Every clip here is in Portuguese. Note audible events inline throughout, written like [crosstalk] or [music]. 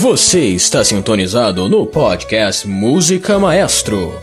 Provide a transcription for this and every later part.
Você está sintonizado no podcast Música Maestro.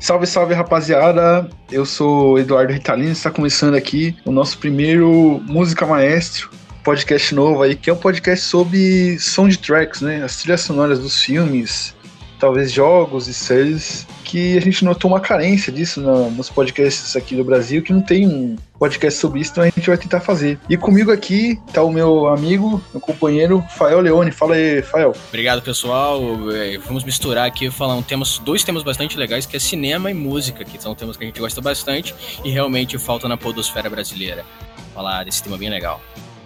Salve, salve rapaziada! Eu sou Eduardo Ritalino, está começando aqui o nosso primeiro Música Maestro, podcast novo aí, que é um podcast sobre soundtracks, né? As trilhas sonoras dos filmes, talvez jogos e séries, que a gente notou uma carência disso no, nos podcasts aqui do Brasil, que não tem um podcast sobre isso, então a gente vai tentar fazer. E comigo aqui tá o meu amigo, meu companheiro, Fael Leone. Fala aí, Fael. Obrigado, pessoal. É, vamos misturar aqui, falar um temas, dois temas bastante legais, que é cinema e música, que são temas que a gente gosta bastante e realmente falta na podosfera brasileira. Falar desse tema bem legal.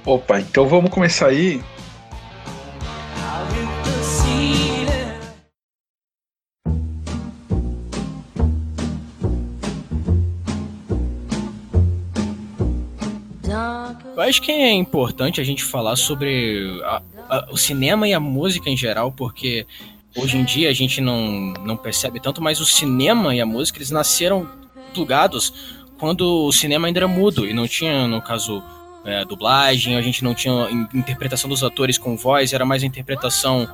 Opa, então vamos começar aí. Eu acho que é importante a gente falar sobre a, a, o cinema e a música em geral, porque hoje em dia a gente não, não percebe tanto, mas o cinema e a música eles nasceram plugados quando o cinema ainda era mudo e não tinha, no caso, é, dublagem, a gente não tinha interpretação dos atores com voz, era mais a interpretação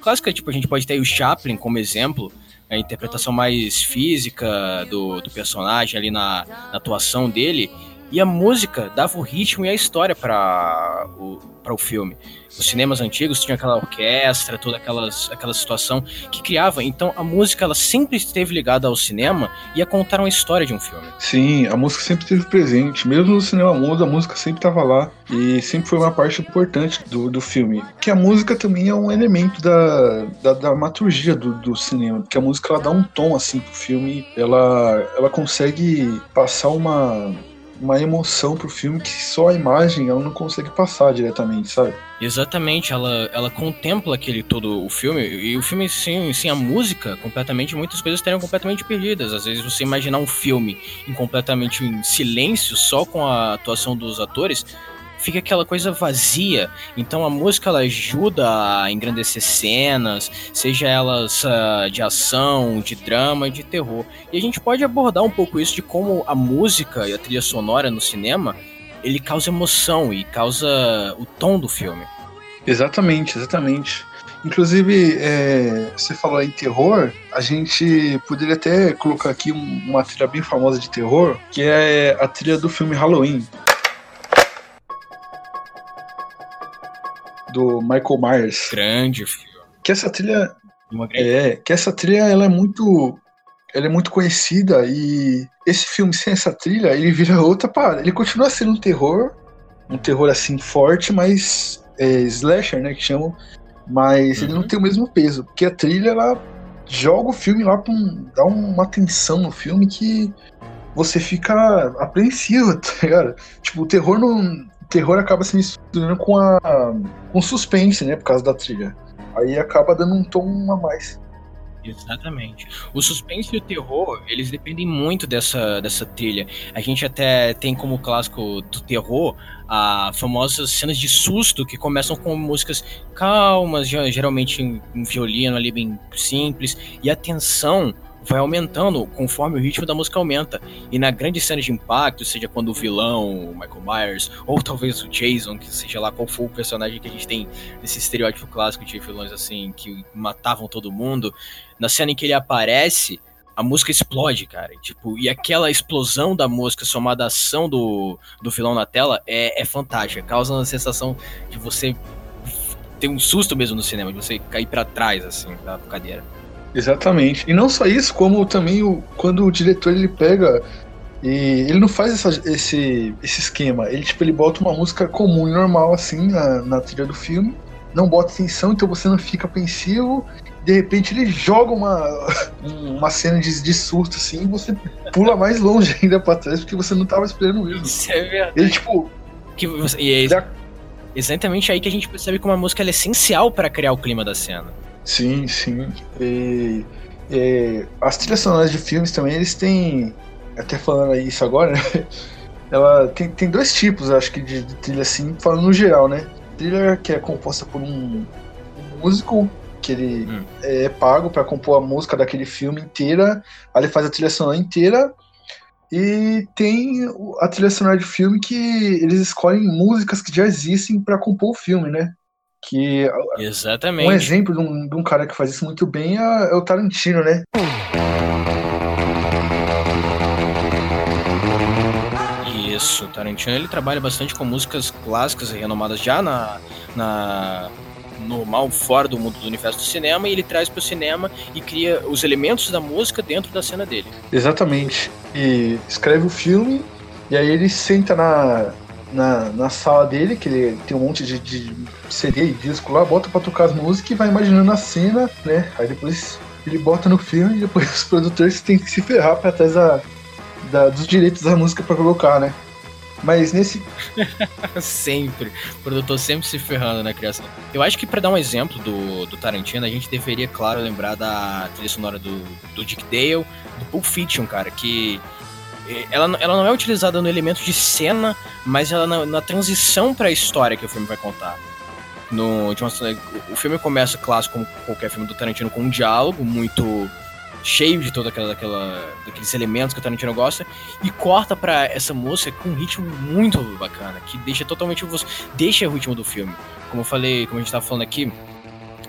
clássica, tipo, a gente pode ter o Chaplin como exemplo, a interpretação mais física do, do personagem ali na, na atuação dele, e a música dava o ritmo e a história para o, o filme. Os cinemas antigos tinham aquela orquestra, toda aquelas, aquela situação que criava. Então a música ela sempre esteve ligada ao cinema e a contar uma história de um filme. Sim, a música sempre esteve presente. Mesmo no cinema mudo, a música sempre estava lá e sempre foi uma parte importante do, do filme. Que a música também é um elemento da, da dramaturgia do, do cinema. Que a música ela dá um tom assim pro filme. Ela, ela consegue passar uma uma emoção pro filme que só a imagem ela não consegue passar diretamente, sabe? Exatamente, ela, ela contempla aquele todo o filme e o filme sem, sem a música, completamente muitas coisas estariam completamente perdidas. Às vezes você imaginar um filme completamente em silêncio, só com a atuação dos atores, fica aquela coisa vazia. Então a música ela ajuda a engrandecer cenas, seja elas uh, de ação, de drama, de terror. E a gente pode abordar um pouco isso de como a música e a trilha sonora no cinema ele causa emoção e causa o tom do filme. Exatamente, exatamente. Inclusive, é, você falou em terror, a gente poderia até colocar aqui uma trilha bem famosa de terror, que é a trilha do filme Halloween. Do Michael Myers. Grande filme. Que essa trilha. É, que essa trilha ela é muito. Ela é muito conhecida e esse filme sem essa trilha, ele vira outra parada. Ele continua sendo um terror, um terror assim forte, mas é, slasher, né, que chamam, mas uhum. ele não uhum. tem o mesmo peso, porque a trilha ela joga o filme lá pra um, dá uma tensão no filme que você fica apreensivo, [laughs] tá ligado? Tipo, o terror não, terror acaba se misturando com a com suspense, né, por causa da trilha. Aí acaba dando um tom a mais. Exatamente. O suspense e o terror, eles dependem muito dessa, dessa trilha. A gente até tem como clássico do terror a famosas cenas de susto que começam com músicas calmas, geralmente um violino ali bem simples, e a tensão vai aumentando conforme o ritmo da música aumenta. E na grande cena de impacto, seja quando o vilão, o Michael Myers, ou talvez o Jason, que seja lá qual for o personagem que a gente tem nesse estereótipo clássico de vilões assim, que matavam todo mundo, na cena em que ele aparece, a música explode, cara. Tipo, e aquela explosão da música somada à ação do, do vilão na tela é, é fantástica. Causa uma sensação de você ter um susto mesmo no cinema, de você cair para trás, assim, da cadeira. Exatamente. E não só isso, como também o, quando o diretor ele pega e ele não faz essa, esse, esse esquema. Ele, tipo, ele bota uma música comum e normal, assim, na, na trilha do filme. Não bota tensão, então você não fica apreensivo. De repente ele joga uma, [laughs] uma cena de, de surto, assim, e você pula mais longe [laughs] ainda pra trás, porque você não tava esperando isso. Isso é verdade. Ele, tipo... Que você, e é dá... exatamente aí que a gente percebe como a música é essencial para criar o clima da cena. Sim, sim. E, e, as trilhas sonoras de filmes também, eles têm. Até falando isso agora, né? [laughs] ela tem, tem dois tipos, acho que, de, de trilha assim, falando no geral, né? Trilha que é composta por um, um músico que ele hum. é pago para compor a música daquele filme inteira, aí ele faz a trilha sonora inteira. E tem a trilha sonora de filme que eles escolhem músicas que já existem para compor o filme, né? Que Exatamente. Um exemplo de um, de um, cara que faz isso muito bem é, é o Tarantino, né? Isso, o Tarantino ele trabalha bastante com músicas clássicas e renomadas já na, na normal fora do mundo do universo do cinema e ele traz para o cinema e cria os elementos da música dentro da cena dele. Exatamente. E escreve o filme e aí ele senta na, na, na sala dele, que ele tem um monte de, de CD e disco lá, bota pra tocar as músicas e vai imaginando a cena, né? Aí depois ele bota no filme e depois [laughs] os produtores têm que se ferrar pra trás da, da, dos direitos da música pra colocar, né? Mas nesse. [laughs] sempre. O produtor sempre se ferrando na criação. Eu acho que para dar um exemplo do, do Tarantino, a gente deveria, claro, lembrar da trilha sonora do, do Dick Dale, do Pulp Fiction, cara, que ela, ela não é utilizada no elemento de cena, mas ela na, na transição para a história que o filme vai contar. No, uma, o filme começa, clássico, como qualquer filme do Tarantino, com um diálogo muito cheio de toda aquela, aquela daqueles elementos que o Tarantino gosta e corta para essa música com um ritmo muito bacana que deixa totalmente deixa o ritmo do filme como eu falei como a gente estava falando aqui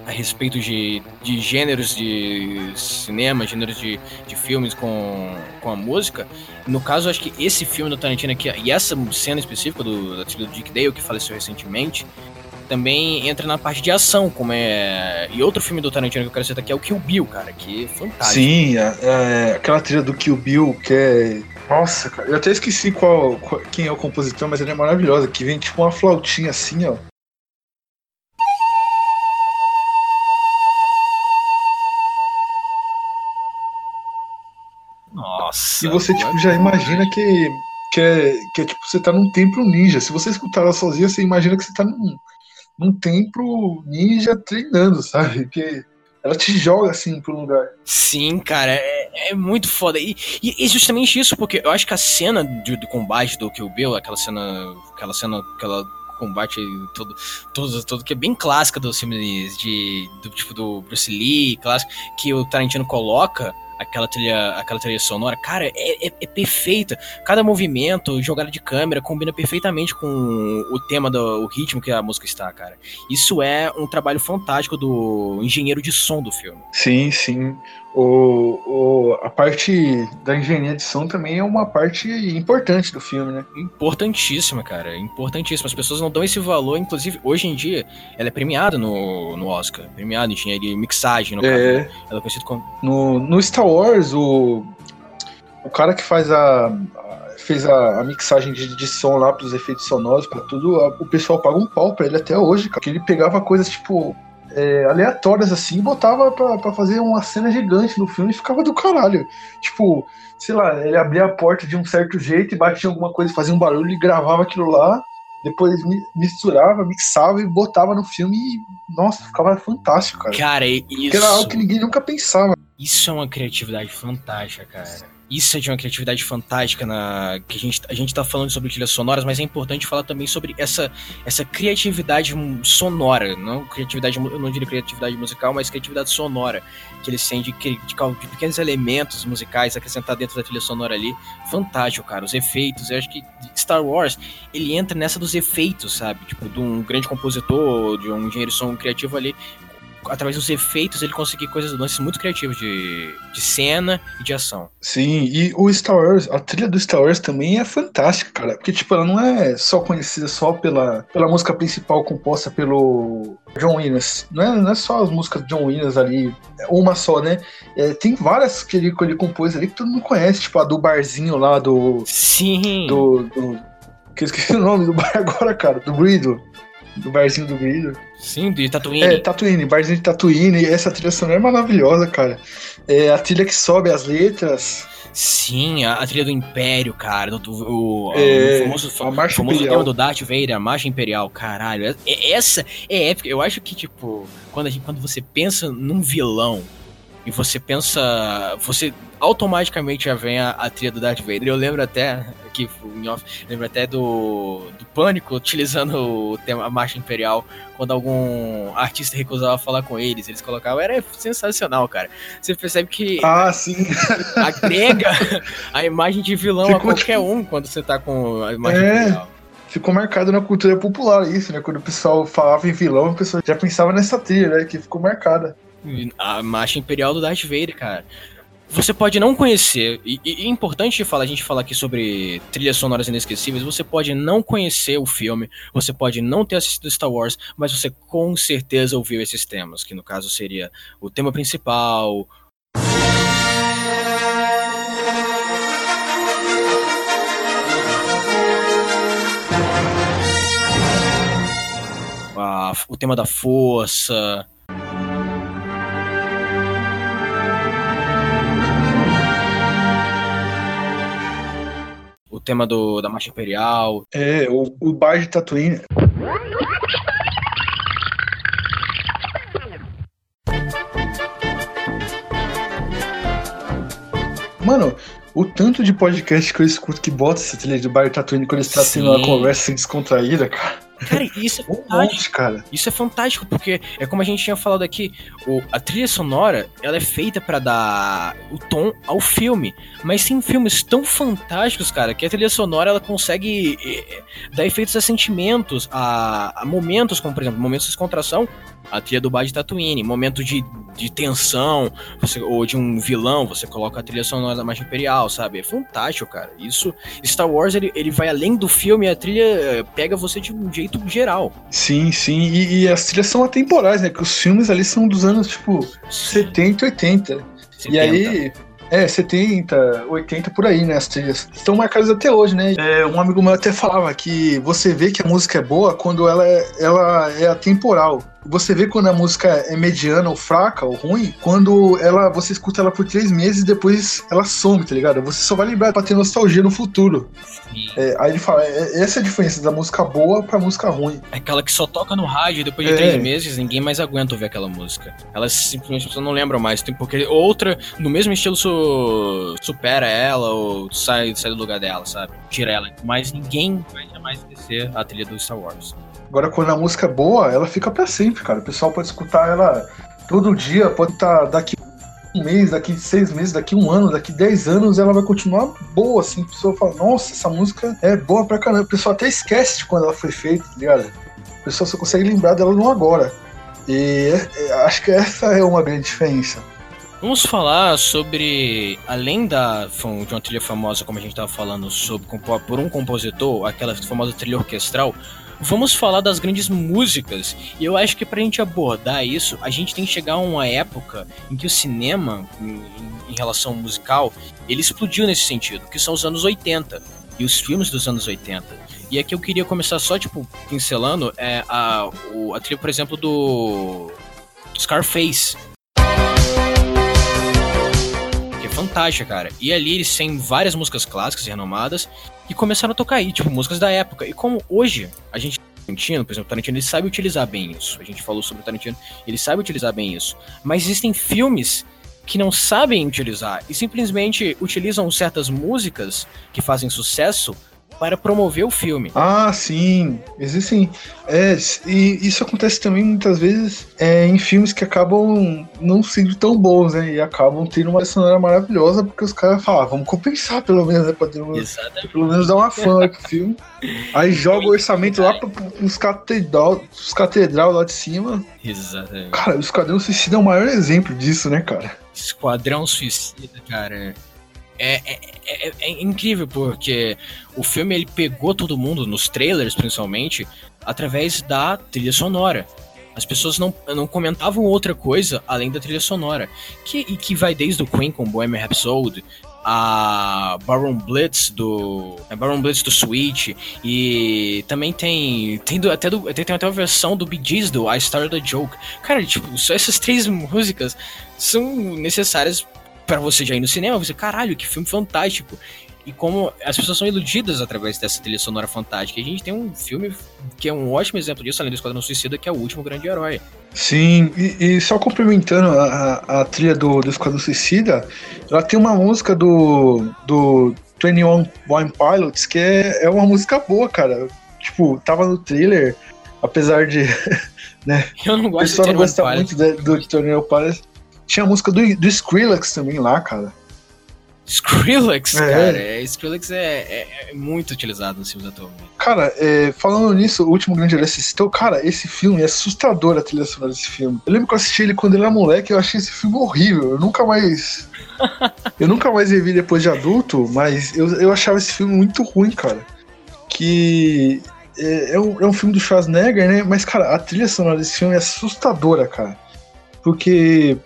a respeito de, de gêneros de cinema, gêneros de, de filmes com, com a música. No caso, acho que esse filme do Tarantino aqui, e essa cena específica do, da trilha do Dick Dale, que faleceu recentemente, também entra na parte de ação, como é. E outro filme do Tarantino que eu quero citar aqui é o Kill Bill, cara, que é fantástico. Sim, é, é, aquela trilha do Kill Bill que é. Nossa, cara, eu até esqueci qual, qual, quem é o compositor, mas ele é maravilhosa, que vem tipo uma flautinha assim, ó. Nossa. E você, tipo, já imagina que, que, é, que é tipo, você tá num templo ninja. Se você escutar ela sozinha, você imagina que você tá num, num templo ninja treinando, sabe? Que ela te joga assim pro lugar. Sim, cara, é, é muito foda. E, e, justamente isso, porque eu acho que a cena do, do combate do Kill Bill, aquela cena. Aquela cena. Aquela combate todo, todo, todo que é bem clássica dos filmes de do tipo do Bruce Lee, clássico que o Tarantino coloca aquela trilha, aquela trilha sonora, cara, é, é, é, perfeita. Cada movimento, jogada de câmera, combina perfeitamente com o tema do o ritmo que a música está, cara. Isso é um trabalho fantástico do engenheiro de som do filme. Sim, sim. O, o, a parte da engenharia de som também é uma parte importante do filme, né? Importantíssima, cara. Importantíssima. As pessoas não dão esse valor, inclusive, hoje em dia, ela é premiada no, no Oscar. Premiada em engenharia e mixagem, no é, caso. Ela é conhecida como. No, no Star Wars, o, o cara que faz a. fez a, a mixagem de, de som lá pros efeitos sonoros, para tudo, a, o pessoal paga um pau pra ele até hoje, cara. Que ele pegava coisas tipo é, aleatórias assim botava pra, pra fazer uma cena gigante no filme e ficava do caralho. Tipo, sei lá, ele abria a porta de um certo jeito e batia alguma coisa, fazia um barulho e gravava aquilo lá, depois misturava, mixava e botava no filme e, nossa, ficava fantástico, cara. Cara, isso. Porque era algo que ninguém nunca pensava. Isso é uma criatividade fantástica, cara. Isso é de uma criatividade fantástica na que a gente a gente tá falando sobre trilhas sonoras, mas é importante falar também sobre essa essa criatividade sonora, não criatividade, eu não diria criatividade musical, mas criatividade sonora que eles têm de, de, de pequenos elementos musicais acrescentar dentro da trilha sonora ali. Fantástico, cara, os efeitos. Eu acho que Star Wars, ele entra nessa dos efeitos, sabe? Tipo, de um grande compositor, de um engenheiro de som criativo ali, através dos efeitos, ele conseguir coisas, lances muito criativos de, de cena e de ação. Sim, e o Star Wars, a trilha do Star Wars também é fantástica, cara. Porque, tipo, ela não é só conhecida só pela, pela música principal composta pelo John Williams. Não é, não é só as músicas de John Williams ali, uma só, né? É, tem várias que ele, que ele compôs ali que todo mundo conhece, tipo a do barzinho lá do. Sim. Do. do que eu esqueci o nome do bar [laughs] agora, cara, do Grido do barzinho do Grido. Sim, de Tatooine. É, Tatooine, barzinho de Tatooine. E essa trilha sonora é maravilhosa, cara. É a trilha que sobe as letras. Sim, a, a trilha do Império, cara. Do, do o, é, o famoso, a marcha famoso imperial. tema do Darth Vader, a Marcha Imperial. Caralho, é, é, essa é épica. Eu acho que, tipo, quando, a gente, quando você pensa num vilão e você pensa. Você automaticamente já vem a, a trilha do Darth Vader. Eu lembro até, aqui em off, lembro até do, do Pânico [laughs] utilizando o tema, a marcha imperial quando algum artista recusava falar com eles. Eles colocavam. Era sensacional, cara. Você percebe que. Ah, sim. [laughs] Agrega a imagem de vilão Ficou a qualquer tipo... um quando você tá com a imagem é. imperial ficou marcado na cultura popular isso, né? Quando o pessoal falava em vilão, o pessoal já pensava nessa trilha, né? Que ficou marcada. A marcha imperial do Darth Vader, cara. Você pode não conhecer, e, e é importante falar, a gente falar aqui sobre trilhas sonoras inesquecíveis, você pode não conhecer o filme, você pode não ter assistido Star Wars, mas você com certeza ouviu esses temas, que no caso seria o tema principal, o tema da força. Tema do, da Marcha Imperial. É, o, o bar de Tatooine. Mano, o tanto de podcast que eu escuto que bota essa trilha de bar de Tatooine quando eles estão tendo uma conversa descontraída, cara. Cara, isso é fantástico. cara. Isso é fantástico, porque é como a gente tinha falado aqui, o, a trilha sonora, ela é feita para dar o tom ao filme. Mas tem filmes tão fantásticos, cara, que a trilha sonora ela consegue é, dar efeitos a sentimentos, a, a momentos, como por exemplo, momentos de descontração, a trilha do Bar de Tatooine, momento de, de tensão, você, ou de um vilão, você coloca a trilha sonora da Marcha Imperial, sabe? É fantástico, cara. Isso, Star Wars, ele, ele vai além do filme, a trilha eh, pega você de um jeito geral. Sim, sim, e, e as trilhas são atemporais, né? Que os filmes ali são dos anos, tipo, sim. 70, 80. 70. E aí, é, 70, 80 por aí, né? As trilhas. Estão marcadas até hoje, né? É, um amigo meu até falava que você vê que a música é boa quando ela é, ela é atemporal. Você vê quando a música é mediana ou fraca ou ruim, quando ela você escuta ela por três meses e depois ela some, tá ligado? Você só vai lembrar pra ter nostalgia no futuro. É, aí ele fala, é, essa é a diferença da música boa pra música ruim. É aquela que só toca no rádio e depois de é. três meses ninguém mais aguenta ouvir aquela música. Elas simplesmente não lembram mais, porque outra, no mesmo estilo, su supera ela ou sai, sai do lugar dela, sabe? Tira ela. Mas ninguém vai jamais esquecer a trilha do Star Wars. Agora, quando a música é boa, ela fica para sempre, cara. O pessoal pode escutar ela todo dia, pode estar tá daqui um mês, daqui seis meses, daqui um ano, daqui dez anos, ela vai continuar boa, assim. A pessoa fala, nossa, essa música é boa pra caramba. O pessoal até esquece de quando ela foi feita, tá ligado? O pessoal só consegue lembrar dela no agora. E é, é, acho que essa é uma grande diferença. Vamos falar sobre, além da de uma trilha famosa, como a gente estava falando, sobre por um compositor, aquela famosa trilha orquestral, vamos falar das grandes músicas. E eu acho que pra gente abordar isso, a gente tem que chegar a uma época em que o cinema, em, em relação musical, ele explodiu nesse sentido, que são os anos 80 e os filmes dos anos 80. E aqui eu queria começar só, tipo, pincelando é, a, o, a trilha, por exemplo, do Scarface. Fantástica, cara. E ali eles têm várias músicas clássicas e renomadas, e começaram a tocar aí, tipo, músicas da época. E como hoje a gente Tarantino, por exemplo, Tarantino ele sabe utilizar bem isso. A gente falou sobre o Tarantino, ele sabe utilizar bem isso. Mas existem filmes que não sabem utilizar e simplesmente utilizam certas músicas que fazem sucesso para promover o filme. Ah, sim, existem. É, e isso acontece também muitas vezes é, em filmes que acabam não sendo tão bons, né? E acabam tendo uma sonora maravilhosa, porque os caras falam, ah, vamos compensar pelo menos, né? Pra ter uma, pelo menos dar uma fã pro [laughs] filme. Aí joga o orçamento lá para os catedral, os catedral lá de cima. Exatamente. Cara, o Esquadrão Suicida é o maior exemplo disso, né, cara? Esquadrão Suicida, cara. É, é, é, é, incrível porque o filme ele pegou todo mundo, nos trailers principalmente, através da trilha sonora. As pessoas não, não comentavam outra coisa além da trilha sonora. Que, e que vai desde o Queen com Bohemian Rhapsody, a Baron Blitz do Baron Blitz do Switch e também tem tem do, até do, tem, tem até uma versão do Bee Gees do I Started a Joke. Cara, tipo, só essas três [laughs] músicas são necessárias para você já ir no cinema, você, caralho, que filme fantástico. e como as pessoas são iludidas através dessa trilha sonora fantástica. E a gente tem um filme que é um ótimo exemplo disso, além do Esquadrão Suicida, que é o último grande herói. Sim, e, e só complementando a, a, a, trilha do, do Esquadrão Suicida, ela tem uma música do, do 21 One Pilots que é, é uma música boa, cara. Tipo, tava no trailer, apesar de. [laughs] né, Eu não gosto pessoal não gosta muito do, do 21 Pilots. Tinha a música do, do Skrillex também lá, cara. Skrillex, é. cara. É, Skrillex é, é, é, muito utilizado nos filmes atualmente. Cara, é, falando nisso, o último grande herói citou, cara, esse filme é assustador a trilha sonora desse filme. Eu lembro que eu assisti ele quando ele era moleque, eu achei esse filme horrível. Eu nunca mais. [laughs] eu nunca mais revi depois de adulto, mas eu, eu achava esse filme muito ruim, cara. Que. É, é, um, é um filme do Schwarzenegger, né? Mas, cara, a trilha sonora desse filme é assustadora, cara. Porque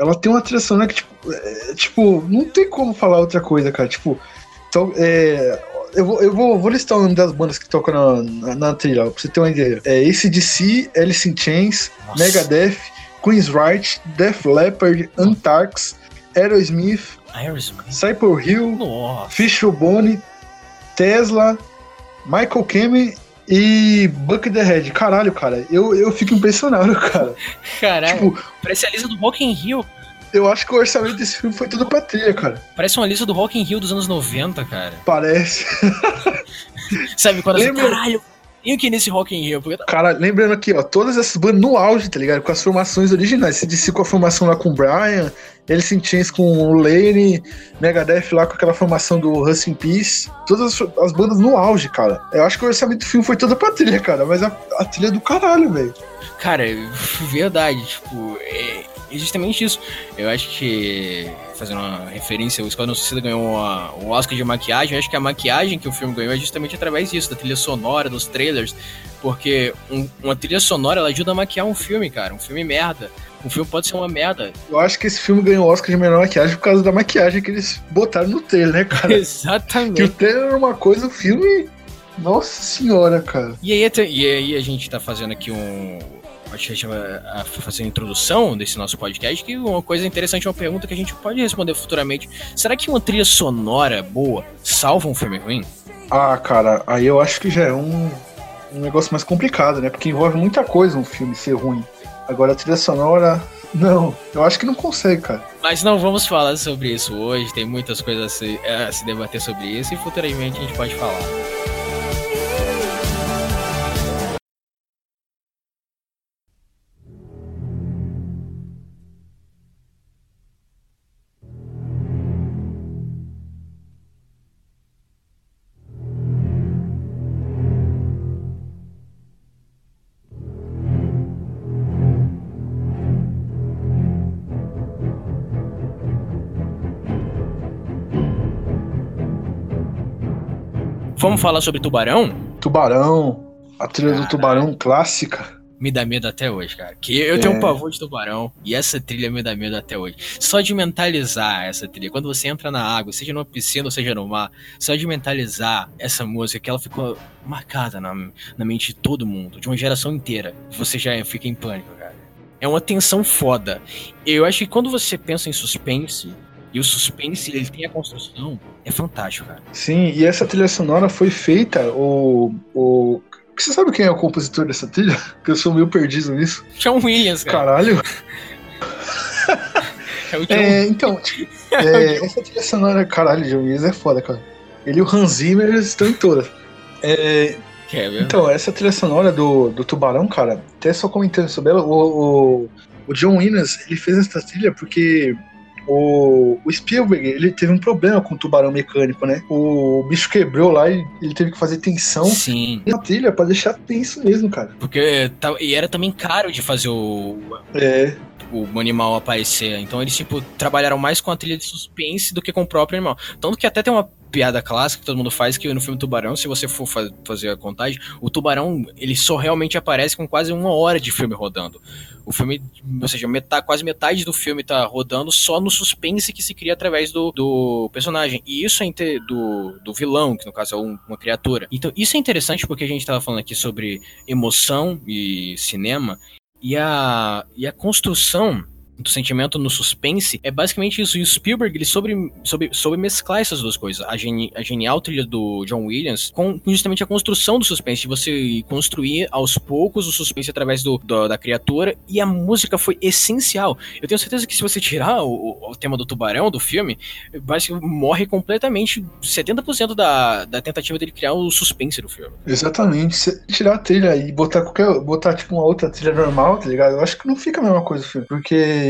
ela tem uma trilha sonora que, tipo, é, tipo, não tem como falar outra coisa, cara. Tipo, então, é, eu, vou, eu vou, vou, listar o nome das bandas que tocam na, na, na trilha, pra você ter uma ideia. É ACDC, Alice in Chains, Nossa. Megadeth, Queen's Right, Def Leppard, Antarx, Aerosmith, Aerosmith. Cypress Hill, Fisher Bone, Tesla, Michael Kemi e Buck the Head. Caralho, cara, eu, eu fico impressionado, [laughs] cara. Caralho, tipo, parece a lista do Rock in Rio. Eu acho que o orçamento desse filme foi tudo pra trilha, cara. Parece uma lista do Rock in Rio dos anos 90, cara. Parece. [laughs] Sabe, quando Lembra... assim, caralho, e aqui nesse Rock in Rio? Porque... Tá- cara, lembrando aqui, ó, todas essas bandas no auge, tá ligado? Com as formações originais. Você disse com a formação lá com o Brian, in Chains com o Lane, Megadeth lá com aquela formação do Rust in Peace. Todas as, as, bandas no auge, cara. Eu acho que o orçamento do filme foi todo pra trilha, cara. Mas a, a trilha é do caralho, velho. Cara, [laughs] verdade, tipo, é, é justamente isso. Eu acho que, fazendo uma referência, o Esquadrão Suicida ganhou uma, o Oscar de maquiagem. Eu acho que a maquiagem que o filme ganhou é justamente através disso, da trilha sonora, dos trailers. Porque um, uma trilha sonora ela ajuda a maquiar um filme, cara. Um filme merda. Um filme pode ser uma merda. Eu acho que esse filme ganhou o Oscar de melhor maquiagem por causa da maquiagem que eles botaram no trailer, né, cara? [laughs] Exatamente. Que o trailer era uma coisa, o filme. Nossa senhora, cara. E aí, e aí a gente tá fazendo aqui um a gente vai fazer a introdução desse nosso podcast, que uma coisa interessante, uma pergunta que a gente pode responder futuramente. Será que uma trilha sonora boa salva um filme ruim? Ah, cara, aí eu acho que já é um, um negócio mais complicado, né? Porque envolve muita coisa um filme ser ruim. Agora a trilha sonora, não, eu acho que não consegue, cara. Mas não vamos falar sobre isso hoje, tem muitas coisas a se, a se debater sobre isso e futuramente a gente pode falar. Vamos falar sobre Tubarão? Tubarão. A trilha Caralho. do Tubarão clássica. Me dá medo até hoje, cara. Que eu é. tenho um pavor de tubarão e essa trilha me dá medo até hoje. Só de mentalizar essa trilha, quando você entra na água, seja numa piscina ou seja no mar, só de mentalizar essa música, que ela ficou marcada na, na mente de todo mundo, de uma geração inteira, você já fica em pânico, cara. É uma tensão foda. Eu acho que quando você pensa em suspense, e o suspense, ele tem a construção, é fantástico, cara. Sim, e essa trilha sonora foi feita, o. o... Você sabe quem é o compositor dessa trilha? [laughs] Que eu sou meio perdido nisso. John Williams, cara. Caralho. [laughs] é o John... É, então, é, essa trilha sonora, caralho, John Williams é foda, cara. Ele e o Hans Zimmer estão em todas. É, é então, essa trilha sonora do, do Tubarão, cara, até só comentando sobre ela, o, o, o John Williams, ele fez essa trilha porque o, o Spielberg, ele teve um problema com o tubarão mecânico, né? O bicho quebrou lá e ele teve que fazer tensão Sim. na trilha pra deixar tenso mesmo, cara. Porque tá, e era também caro de fazer o. É o animal aparecer. Então eles, tipo, trabalharam mais com a trilha de suspense do que com o próprio animal. Tanto que até tem uma piada clássica que todo mundo faz, que no filme Tubarão, se você for fa fazer a contagem, o tubarão, ele só realmente aparece com quase uma hora de filme rodando. O filme, ou seja, metade, quase metade do filme tá rodando só no suspense que se cria através do, do personagem. E isso é do, do vilão, que no caso é um, uma criatura. Então, isso é interessante porque a gente tava falando aqui sobre emoção e cinema, e a, e a construção do sentimento no suspense, é basicamente isso. E o Spielberg, ele soube, soube, soube mesclar essas duas coisas. A, geni, a genial trilha do John Williams com justamente a construção do suspense, de você construir aos poucos o suspense através do, do da criatura, e a música foi essencial. Eu tenho certeza que se você tirar o, o tema do tubarão do filme, basicamente morre completamente 70% da, da tentativa dele criar o suspense do filme. Exatamente. Se tirar a trilha e botar qualquer. botar tipo uma outra trilha normal, tá ligado? Eu acho que não fica a mesma coisa o filme. Porque,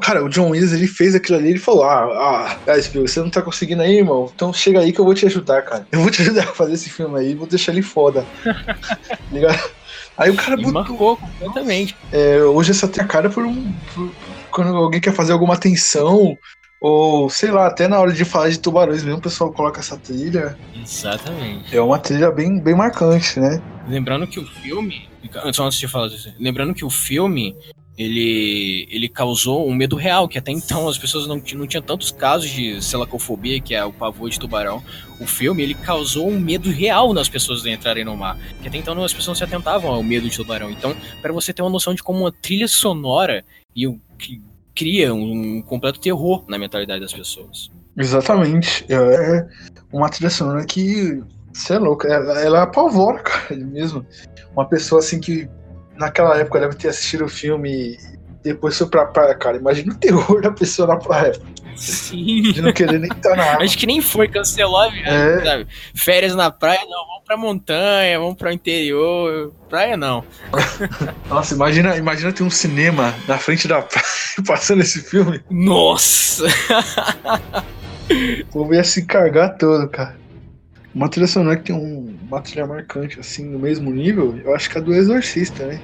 cara, o John Williams ele fez aquilo ali, ele falou: Ah, ah, ah Spielberg, você não tá conseguindo aí, irmão? Então chega aí que eu vou te ajudar, cara. Eu vou te ajudar a fazer esse filme aí, vou deixar ele foda. [laughs] ligado? Aí o cara botou... marcou completamente. É, hoje essa cara por um. Por, quando alguém quer fazer alguma tensão, ou sei lá, até na hora de falar de tubarões mesmo, o pessoal coloca essa trilha. Exatamente. É uma trilha bem, bem marcante, né? Lembrando que o filme. Só antes de falar disso, lembrando que o filme ele, ele causou um medo real, que até então as pessoas não, não tinham tantos casos de selacofobia, que é o pavor de tubarão. O filme, ele causou um medo real nas pessoas de entrarem no mar, que até então as pessoas não se atentavam ao medo de tubarão. Então, para você ter uma noção de como uma trilha sonora e o que cria um, um completo terror na mentalidade das pessoas. Exatamente. É uma trilha sonora que, você é louco, ela, ela apavora, [laughs] cara, mesmo. Uma pessoa assim que naquela época deve ter assistido o filme e depois foi pra praia, cara. Imagina o terror da pessoa na praia. Sim. De não querer nem estar na água. Acho que nem foi, cancelou a viagem, é. sabe? Férias na praia, não, vamos pra montanha, vamos pro interior. Praia não. Nossa, imagina, imagina ter um cinema na frente da praia [laughs] passando esse filme. Nossa! O povo ia se cargar todo, cara. Uma trilha sonora que tem um, uma trilha marcante, assim, no mesmo nível, eu acho que é a do Exorcista, né?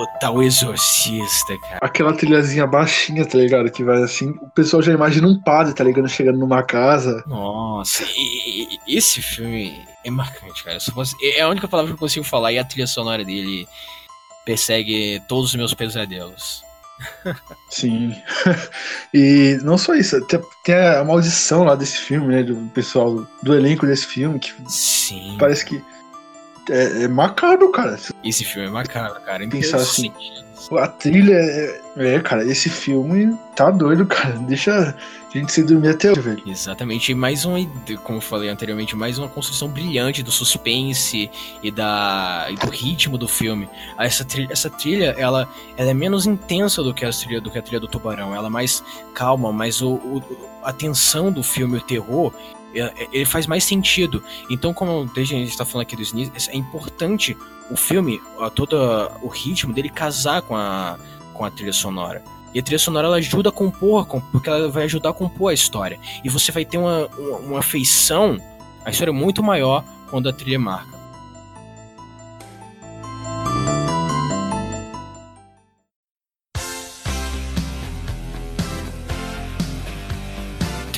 Puta, o Exorcista, cara. Aquela trilhazinha baixinha, tá ligado? Que vai assim, o pessoal já imagina um padre, tá ligado? Chegando numa casa. Nossa, e, e, esse filme é marcante, cara. É a única palavra que eu consigo falar e a trilha sonora dele persegue todos os meus pesadelos. Sim. [laughs] e não só isso, tem, tem, a maldição lá desse filme, né? Do pessoal do elenco desse filme, que Sim. parece que é, é macabro, cara. Esse filme é macabro, cara. Pensar assim. A trilha é, é, cara, esse filme tá doido, cara. Deixa a gente se dormir até hoje, velho. Exatamente. E mais um, como eu falei anteriormente, mais uma construção brilhante do suspense e, da, e do ritmo do filme. Essa trilha, essa trilha ela, ela é menos intensa do que, a trilha, do que a trilha do Tubarão. Ela é mais calma, mas o, o a tensão do filme, o terror, ele faz mais sentido. Então, como desde a gente está falando aqui do Sneeze, é importante o filme, todo o ritmo dele casar com a, com a trilha sonora. E a trilha sonora ela ajuda a compor, porque ela vai ajudar a compor a história. E você vai ter uma, uma, uma afeição, a história é muito maior quando a trilha marca.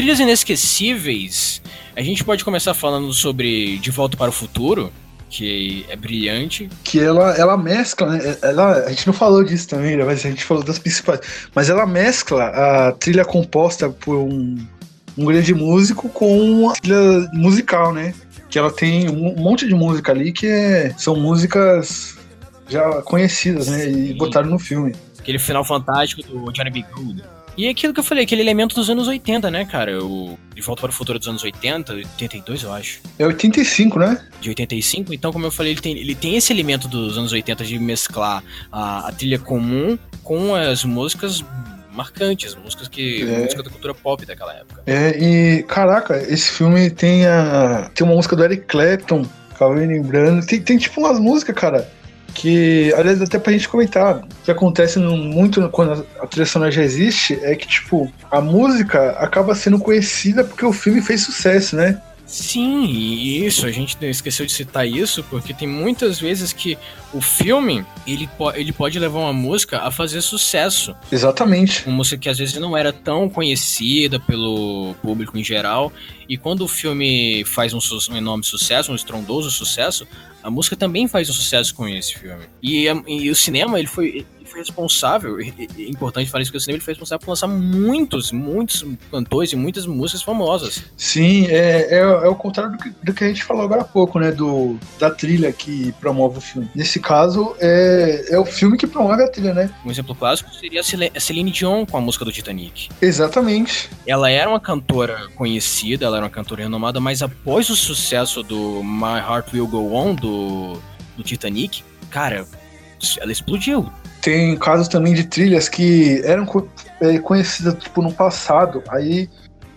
Trilhas inesquecíveis, a gente pode começar falando sobre De Volta para o Futuro, que é brilhante. Que ela, ela mescla, né? Ela, a gente não falou disso também, né? mas a gente falou das principais. Mas ela mescla a trilha composta por um, um grande músico com a trilha musical, né? Que ela tem um monte de música ali que é, são músicas já conhecidas, né? E botaram no filme. Aquele final fantástico do Johnny B. Good. E aquilo que eu falei, aquele elemento dos anos 80, né, cara? O De Volta para o Futuro dos anos 80, 82, eu acho. É 85, né? De 85, então, como eu falei, ele tem, ele tem esse elemento dos anos 80 de mesclar a, a trilha comum com as músicas marcantes, músicas que. É. música da cultura pop daquela época. É, e caraca, esse filme tem a. Tem uma música do Eric Clapton, acabei lembrando. Tem, tem tipo umas músicas, cara que, aliás, até pra gente comentar, o que acontece muito quando a trilha sonora já existe é que, tipo, a música acaba sendo conhecida porque o filme fez sucesso, né? Sim, isso, a gente esqueceu de citar isso, porque tem muitas vezes que o filme, ele, ele pode levar uma música a fazer sucesso. Exatamente. Uma música que às vezes não era tão conhecida pelo público em geral, e quando o filme faz um, um enorme sucesso, um estrondoso sucesso, a música também faz um sucesso com esse filme. E, e o cinema, ele foi, foi responsável, é importante falar isso, porque o cinema ele foi responsável por lançar muitos, muitos cantores e muitas músicas famosas. Sim, é, é, é o contrário do que, do que, a gente falou agora há pouco, né? Do, da trilha que promove o filme. Nesse caso, é, é o filme que promove a trilha, né? Um exemplo clássico seria a Celine Dion com a música do Titanic. Exatamente. Ela era uma cantora conhecida, ela era uma cantora renomada, mas após o sucesso do My Heart Will Go On, do, do Titanic, cara, ela explodiu. Tem casos também de trilhas que eram é, conhecidas tipo no passado, aí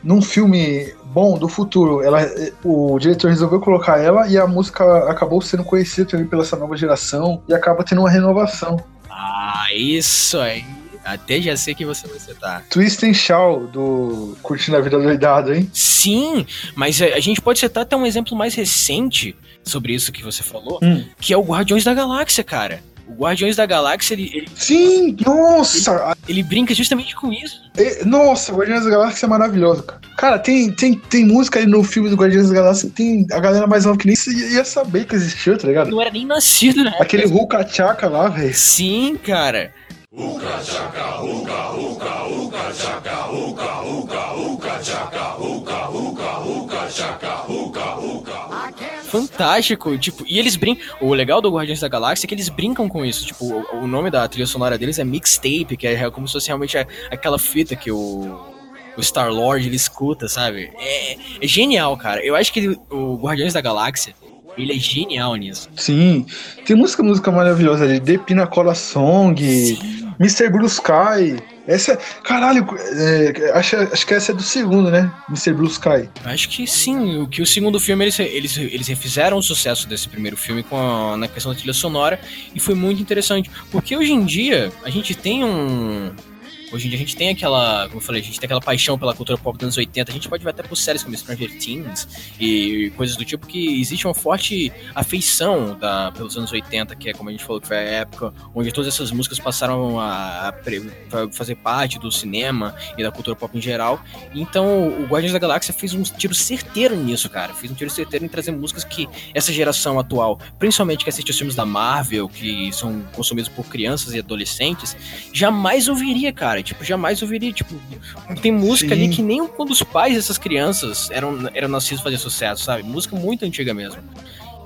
num filme bom do futuro, ela, o diretor resolveu colocar ela e a música acabou sendo conhecida também pela essa nova geração e acaba tendo uma renovação. Ah, isso aí. Até já sei que você vai citar. Twist and Shout, do Curtindo a Vida Doidado, hein? Sim, mas a gente pode citar até um exemplo mais recente sobre isso que você falou, hum. que é o Guardiões da Galáxia, cara. O Guardiões da Galáxia, ele. ele Sim, nossa! Ele, ele, brinca justamente com isso. Nossa, o Guardiões da Galáxia é maravilhoso, cara. Cara, tem, tem, tem música aí no filme do Guardiões da Galáxia, tem a galera mais nova que nem ia saber que existia, tá ligado? Não era nem nascido, né? Aquele Hulk Chaka lá, velho. Sim, cara. Uka chaka, uka, uka, uka chaka, uka, uka, uka chaka, uka, uka, uka chaka, uka, uka. Fantástico, tipo, e eles brincam. O legal do Guardiões da Galáxia é que eles brincam com isso. Tipo, o, o nome da trilha sonora deles é mixtape, que é como se fosse realmente aquela fita que o, o Star Lord ele escuta, sabe? É, é genial, cara. Eu acho que ele, o Guardiões da Galáxia ele é genial nisso. Sim. Tem música, música maravilhosa ali. The Pinacola Song, Sim. Mr. Blue Sky. Essa é. Caralho, é, acho, acho que essa é do segundo, né? Mr. Blue Sky. Acho que sim. O que o segundo filme eles, eles, eles refizeram o sucesso desse primeiro filme com a, na questão da trilha sonora e foi muito interessante. Porque hoje em dia a gente tem um Hoje em dia a gente tem aquela, como eu falei, a gente tem aquela paixão pela cultura pop dos anos 80. A gente pode ver até por séries como Stranger Things e coisas do tipo que existe uma forte afeição da, pelos anos 80, que é como a gente falou, que foi a época onde todas essas músicas passaram a, a, a fazer parte do cinema e da cultura pop em geral. Então o Guardiões da Galáxia fez um tiro certeiro nisso, cara. Fez um tiro certeiro em trazer músicas que essa geração atual, principalmente que assiste os filmes da Marvel, que são consumidos por crianças e adolescentes, jamais ouviria, cara tipo, jamais ouviria, tipo, tem música Sim. ali que nem quando os pais dessas crianças eram, eram nascidos fazer sucesso, sabe? Música muito antiga mesmo.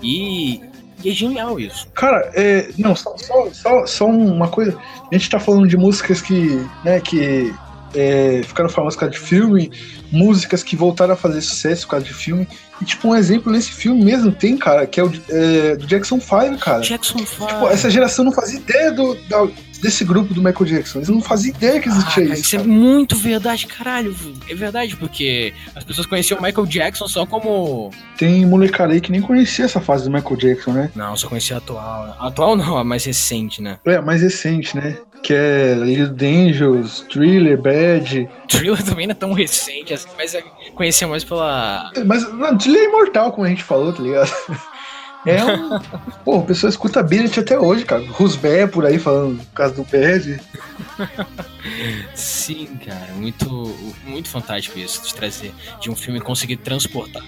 E, e é genial isso. Cara, é, não, só, só, só, só, uma coisa. A gente tá falando de músicas que, né, que é, ficaram famosas por causa de filme, músicas que voltaram a fazer sucesso por causa de filme. E, tipo, um exemplo nesse filme mesmo tem, cara, que é o é, do Jackson 5, cara. Jackson 5. Tipo, essa geração não fazia ideia do, da, desse grupo do Michael Jackson. Eles não faziam ideia que existia ah, isso. Isso é muito verdade, caralho. É verdade, porque as pessoas conheciam o Michael Jackson só como. Tem molecada aí que nem conhecia essa fase do Michael Jackson, né? Não, só conhecia a atual. A atual não, a mais recente, né? É, a mais recente, né? Que é Little Dangerous, Thriller, Bad. Thriller também não é tão recente assim, mas conhecia mais pela. Mas, não, Thriller é imortal, como a gente falou, tá ligado? É um. Pô, pessoa escuta Billet até hoje, cara. Rusbé por aí falando por causa do Bad. Sim, cara. Muito, muito fantástico isso, de trazer, de um filme conseguir transportar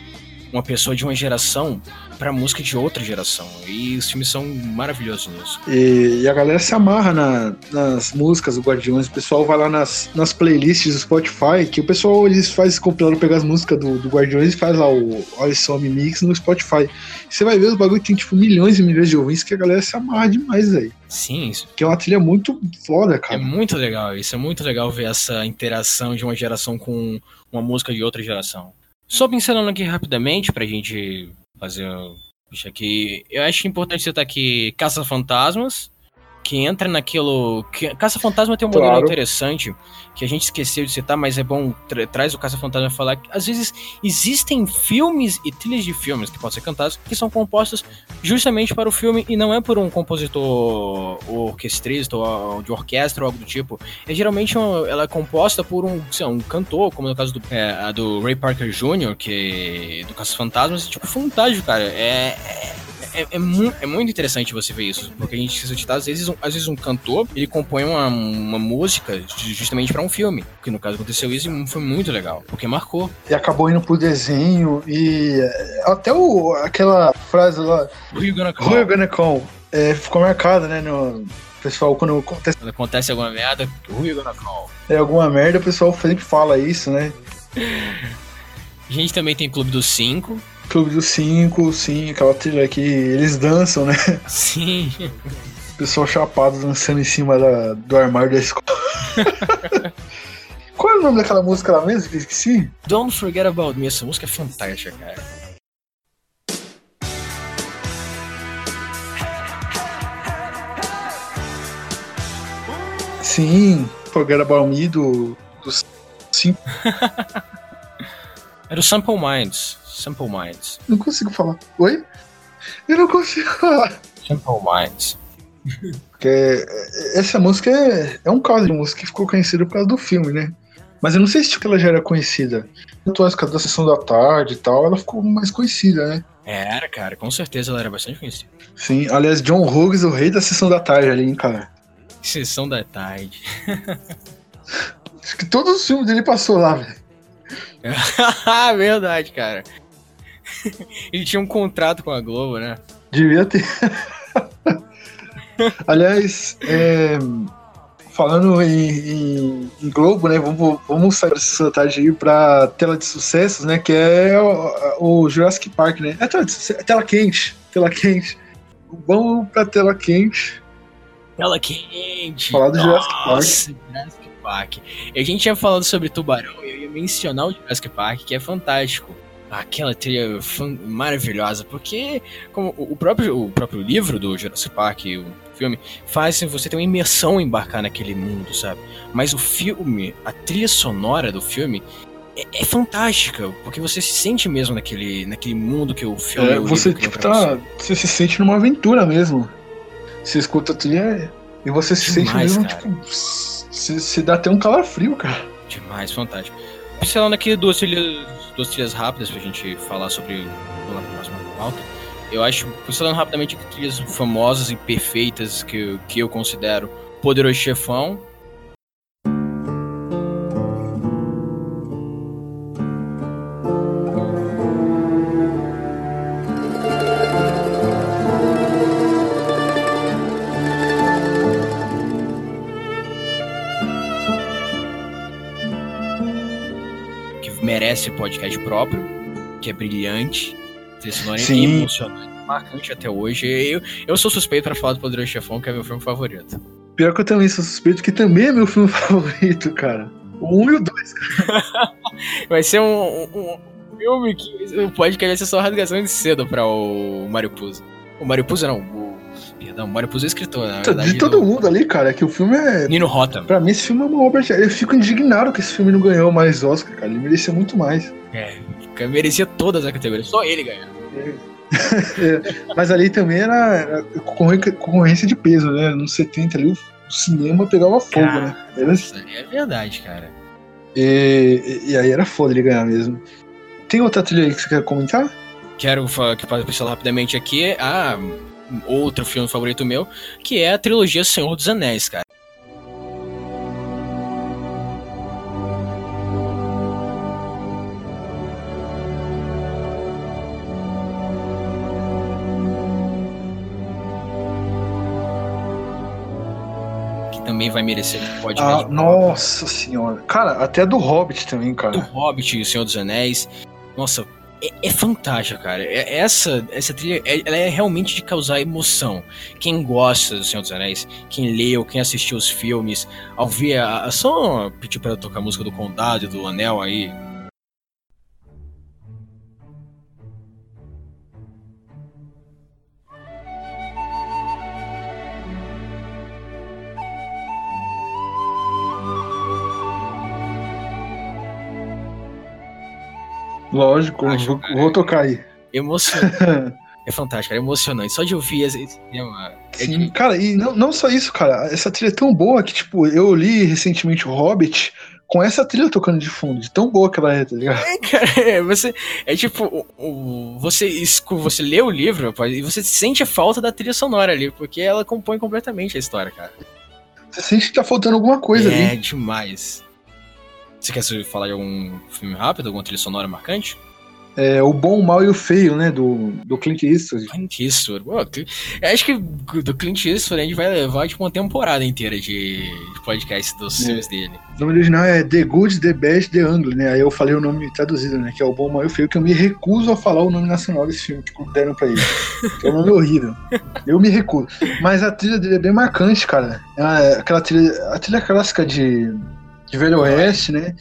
uma pessoa de uma geração pra música de outra geração. E os filmes são maravilhosos nisso. E, e a galera se amarra na, nas músicas do Guardiões. O pessoal vai lá nas, nas playlists do Spotify, que o pessoal eles faz compilando, pegar as músicas do, do Guardiões e faz lá o Olha Só Mix no Spotify. Você vai ver os bagulho tem tipo milhões e milhões de ouvintes que a galera se amarra demais aí. Sim, isso. Que é uma trilha muito foda, cara. É muito legal isso. É muito legal ver essa interação de uma geração com uma música de outra geração. Só pincelando aqui rapidamente pra gente fazer isso aqui. Eu acho importante citar aqui Caça Fantasmas, que entra naquilo. Que... Caça-Fantasma tem um modelo claro. interessante que a gente esqueceu de citar, mas é bom tra traz o Caça-Fantasma falar que às vezes existem filmes e trilhas de filmes que podem ser cantados que são compostas justamente para o filme e não é por um compositor orquestrista ou de orquestra ou algo do tipo. É geralmente um, ela é composta por um, lá, um cantor, como no caso do, é, do Ray Parker Jr., que do Caça-Fantasmas, tipo, fantástico, cara. é, é é, é, mu é, muito interessante você ver isso, porque a gente precisa citar, às vezes, um, às vezes um cantor, ele compõe uma, uma música justamente para um filme, que no caso aconteceu isso e foi muito legal, porque marcou. E acabou indo pro desenho e até o, aquela frase lá... Who you gonna call? Who you gonna call? é, ficou marcada, né? No, pessoal, quando acontece, Quando acontece alguma merda, who you gonna call? é, alguma merda, o pessoal sempre fala isso, né? [laughs] A gente também tem Clube dos Cinco. Clube dos Cinco, sim, aquela trilha que eles dançam, né? Sim. O pessoal chapado dançando em cima da- do armário da escola. [laughs] Qual é o nome daquela música lá mesmo que esqueci? Don't Forget About Me. Essa música é fantástica, cara. Sim, Forget About Me do, dos [laughs] cinco. Era o Sample Minds. Sample Minds. Não consigo falar. Oi? Eu não consigo falar. Sample Minds. Porque é- essa música é, é um caso de música que ficou conhecida por causa do filme, né? Mas eu não sei se tipo, ela já era conhecida. Tanto as da sessão da tarde e tal, ela ficou mais conhecida, né? Era, cara. Com certeza ela era bastante conhecida. Sim, aliás, John Hughes, o rei da sessão da tarde ali, hein, cara. Sessão da tarde. Acho que todos os filmes dele passou lá, velho. [laughs] Verdade, cara. [laughs] Ele tinha um contrato com a Globo, né? Devia ter. [laughs] Aliás, é, falando em, em- em Globo, né? Vamos, vamos sair dessa tarde aí pra tela de sucessos, né? Que é o, o Jurassic Park, né? É tela, é tela quente. Tela quente. Vamos pra tela quente. Tela quente. Falar do Jurassic Nossa, Jurassic Park. E a gente tinha falado sobre Tubarão e eu ia mencionar o Jurassic Park, que é fantástico. Aquela trilha maravilhosa, porque como o próprio, o próprio livro do Jurassic Park, o filme, faz você ter uma imersão em embarcar naquele mundo, sabe? Mas o filme, a trilha sonora do filme é, é fantástica, porque você se sente mesmo naquele, naquele mundo que o filme É, o você, tipo, tá. Você se sente numa aventura mesmo. Você escuta a trilha e você se Demais, sente mesmo, cara. tipo. Se, se dá até um calafrio, cara. Demais, fantástico. Pincelando aqui duas trilhas, duas trilhas rápidas pra gente falar sobre lá pra próxima pauta. Eu acho, pincelando rapidamente aqui, trilhas famosas e perfeitas que, que eu considero Poderoso Chefão. Merece podcast próprio, que é brilhante, Sim. emocionante, marcante até hoje. Eu, eu sou suspeito pra falar do Poderoso Chefão, que é meu filme favorito. Pior que eu também sou suspeito, que também é meu filme [laughs] favorito, cara. O 1 e o 2. [laughs] Vai ser um, um- um filme que o podcast vai ser só rasgação de seda pra o Mario Puzo. O Mario Puzo não, o. Perdão, o Mario Puzo é escritor, na verdade. De todo do- mundo ali, cara, é que o filme é. Nino Rota. Pra mim, esse filme é uma obra. Eu fico indignado que esse filme não ganhou mais Oscar, cara. Ele merecia muito mais. É, merecia todas as categorias, só ele ganhou. É, [laughs] Mas ali também era, era concorrência de peso, né? Nos 70 ali, o cinema pegava fogo, Cara, né? Era- Nossa, é verdade, cara. e, e aí era foda ele ganhar mesmo. Tem outra trilha aí que você quer comentar? Quero que pincelar rapidamente aqui a outro filme favorito meu, que é a trilogia Senhor dos Anéis, cara. Que também vai merecer podcast Ah, nossa senhora. Cara, até do Hobbit também, do cara. Hobbit e o Senhor dos Anéis. Nossa, é, é fantástica, cara. É- essa, essa trilha é, ela é realmente de causar emoção. Quem gosta do Senhor dos Anéis, quem leu, quem assistiu os filmes, ao ver a. a- só pedir pra tocar a música do Condado do Anel aí. Lógico, Acho, vou, vou tocar aí. Emocionante. [laughs] é fantástico, cara, é emocionante. Só de ouvir esse tema. é Sim, de- cara, e não, não só isso, cara. Essa trilha é tão boa que, tipo, eu li recentemente o Hobbit com essa trilha tocando de fundo, de tão boa que ela é, tá ligado? É, cara, é, você. É tipo, o, o- você, você lê o livro rapaz, e você sente a falta da trilha sonora ali, porque ela compõe completamente a história, cara. Você sente que tá faltando alguma coisa é ali. demais. Você quer falar de algum filme rápido, alguma trilha sonora marcante? É o bom, o mal e o feio, né? Do, do Clint Eastwood. Clint Eastwood. Pô, acho que do Clint Eastwood a gente vai levar tipo, uma temporada inteira de, de podcast dos é. filmes dele. O nome original é The Good, The Bad, The Ugly, né? Aí eu falei o nome traduzido, né? Que é o bom, o mal e o feio, que eu me recuso a falar o nome nacional desse filme que deram pra ele. [laughs] que é um nome horrível. Eu me recuso. Mas a trilha dele é bem marcante, cara. É aquela trilha, a trilha clássica de, de Velho Oeste, né?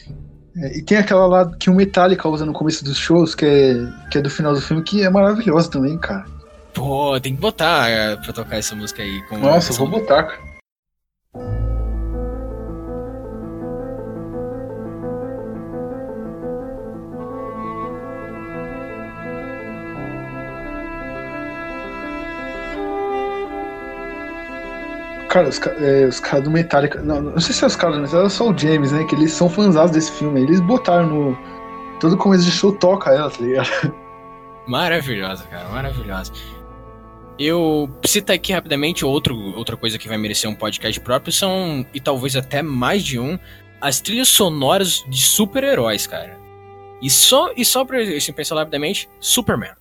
É, e tem aquela lá que o Metallica usa no começo dos shows, que é, que é do final do filme, que é maravilhosa também, cara. Pô, tem que botar é, pra tocar essa música aí. Nossa, vou botar, cara. Cara, os, é, os caras do Metallica. Não, não sei se é os caras, mas era só o James, né? Que eles são fãs desse filme. Eles botaram no. Todo começo de show toca ela, tá ligado? Maravilhosa, cara, maravilhosa. Eu cito aqui rapidamente outro, outra coisa que vai merecer um podcast próprio são, e talvez até mais de um, as trilhas sonoras de super-heróis, cara. E só, e só pra assim, pensar rapidamente, Superman.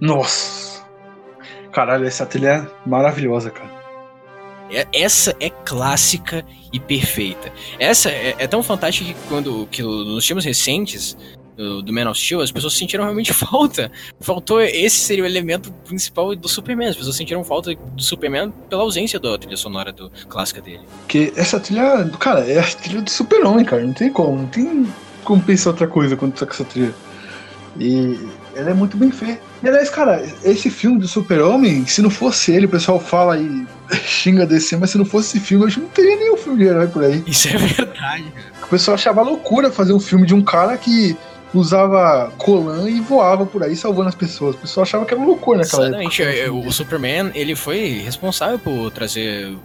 Nossa! Caralho, essa trilha é maravilhosa, cara. É, essa é clássica e perfeita. Essa é, é, tão fantástica que quando que nos filmes recentes do, do Man of Steel, as pessoas sentiram realmente [laughs] falta. Faltou esse seria o elemento principal do Superman. As pessoas sentiram falta do Superman pela ausência da trilha sonora do, clássica dele. Porque essa trilha, cara, é a trilha do Super-Homem, cara. Não tem como. Não tem como pensar outra coisa quando toca essa trilha. E ela é muito bem feita. E aliás, cara, esse filme do Super-Homem, se não fosse ele, o pessoal fala e [laughs] xinga DC, mas se não fosse esse filme, a gente não teria nenhum filme de herói por aí. Isso é verdade, cara. O pessoal achava loucura fazer um filme de um cara que usava colã e voava por aí salvando as pessoas. O pessoal achava que era loucura naquela Exatamente. época. O Superman, ele foi responsável por trazer